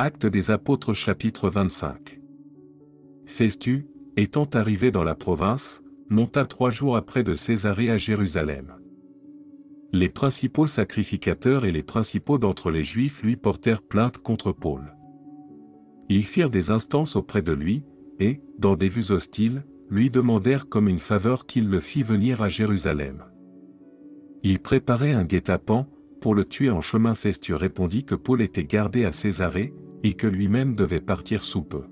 Acte des Apôtres chapitre 25. Festu, étant arrivé dans la province, monta trois jours après de Césarée à Jérusalem. Les principaux sacrificateurs et les principaux d'entre les Juifs lui portèrent plainte contre Paul. Ils firent des instances auprès de lui, et, dans des vues hostiles, lui demandèrent comme une faveur qu'il le fît venir à Jérusalem. Ils préparaient un guet-apens, pour le tuer en chemin Festu répondit que Paul était gardé à Césarée, et que lui-même devait partir sous peu.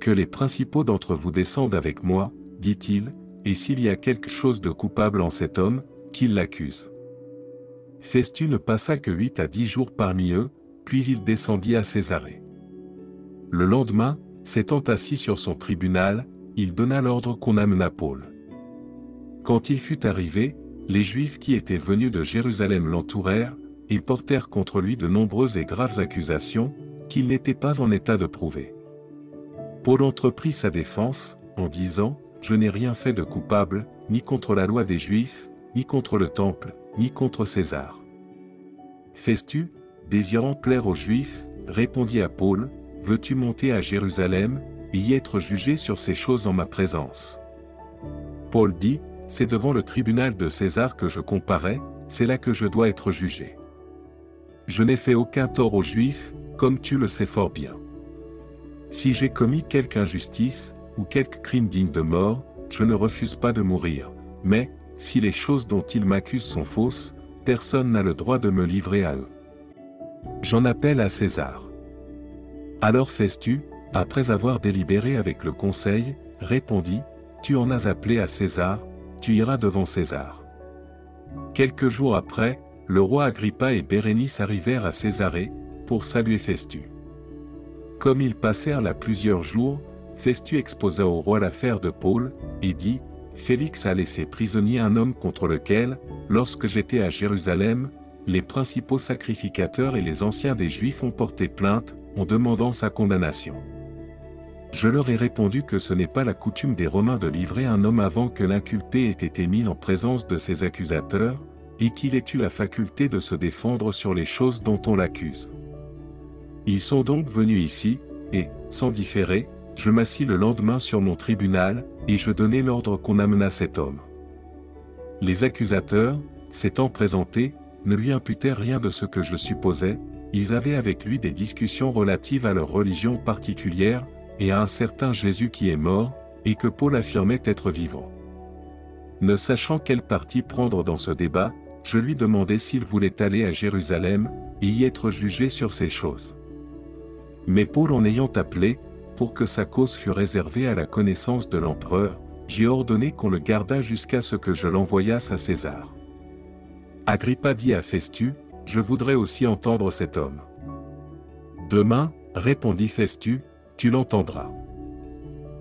Que les principaux d'entre vous descendent avec moi, dit-il, et s'il y a quelque chose de coupable en cet homme, qu'il l'accuse. Festu ne passa que huit à dix jours parmi eux, puis il descendit à Césarée. Le lendemain, s'étant assis sur son tribunal, il donna l'ordre qu'on amenât Paul. Quand il fut arrivé, les Juifs qui étaient venus de Jérusalem l'entourèrent, et portèrent contre lui de nombreuses et graves accusations, qu'il n'était pas en état de prouver. Paul entreprit sa défense, en disant, Je n'ai rien fait de coupable, ni contre la loi des Juifs, ni contre le Temple, ni contre César. Festu, désirant plaire aux Juifs, répondit à Paul, Veux-tu monter à Jérusalem, et y être jugé sur ces choses en ma présence? Paul dit, C'est devant le tribunal de César que je comparais, c'est là que je dois être jugé. Je n'ai fait aucun tort aux Juifs, comme tu le sais fort bien. Si j'ai commis quelque injustice, ou quelque crime digne de mort, je ne refuse pas de mourir, mais, si les choses dont ils m'accusent sont fausses, personne n'a le droit de me livrer à eux. J'en appelle à César. Alors Festu, après avoir délibéré avec le conseil, répondit, Tu en as appelé à César, tu iras devant César. Quelques jours après, le roi Agrippa et Bérénice arrivèrent à Césarée, pour saluer Festu. Comme ils passèrent là plusieurs jours, Festu exposa au roi l'affaire de Paul, et dit, Félix a laissé prisonnier un homme contre lequel, lorsque j'étais à Jérusalem, les principaux sacrificateurs et les anciens des Juifs ont porté plainte, en demandant sa condamnation. Je leur ai répondu que ce n'est pas la coutume des Romains de livrer un homme avant que l'inculpé ait été mis en présence de ses accusateurs, et qu'il ait eu la faculté de se défendre sur les choses dont on l'accuse. Ils sont donc venus ici, et, sans différer, je m'assis le lendemain sur mon tribunal, et je donnai l'ordre qu'on amena cet homme. Les accusateurs, s'étant présentés, ne lui imputèrent rien de ce que je supposais, ils avaient avec lui des discussions relatives à leur religion particulière, et à un certain Jésus qui est mort, et que Paul affirmait être vivant. Ne sachant quel parti prendre dans ce débat, je lui demandai s'il voulait aller à Jérusalem, et y être jugé sur ces choses. Mais Paul en ayant appelé, pour que sa cause fût réservée à la connaissance de l'empereur, j'ai ordonné qu'on le gardât jusqu'à ce que je l'envoyasse à César. Agrippa dit à Festu, Je voudrais aussi entendre cet homme. Demain, répondit Festu, tu l'entendras.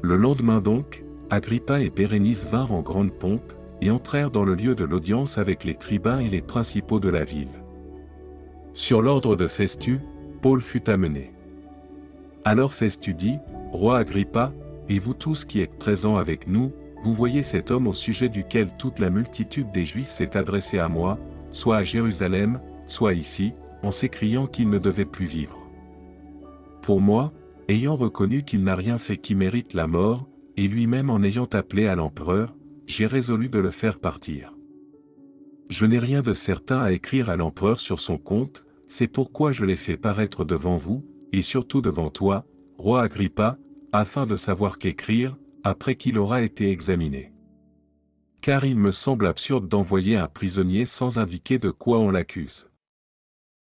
Le lendemain donc, Agrippa et Bérénice vinrent en grande pompe, et entrèrent dans le lieu de l'audience avec les tribuns et les principaux de la ville. Sur l'ordre de Festu, Paul fut amené. Alors Festu dit, Roi Agrippa, et vous tous qui êtes présents avec nous, vous voyez cet homme au sujet duquel toute la multitude des Juifs s'est adressée à moi, soit à Jérusalem, soit ici, en s'écriant qu'il ne devait plus vivre. Pour moi, ayant reconnu qu'il n'a rien fait qui mérite la mort, et lui-même en ayant appelé à l'empereur, j'ai résolu de le faire partir. Je n'ai rien de certain à écrire à l'empereur sur son compte, c'est pourquoi je l'ai fait paraître devant vous, et surtout devant toi, roi Agrippa, afin de savoir qu'écrire, après qu'il aura été examiné. Car il me semble absurde d'envoyer un prisonnier sans indiquer de quoi on l'accuse.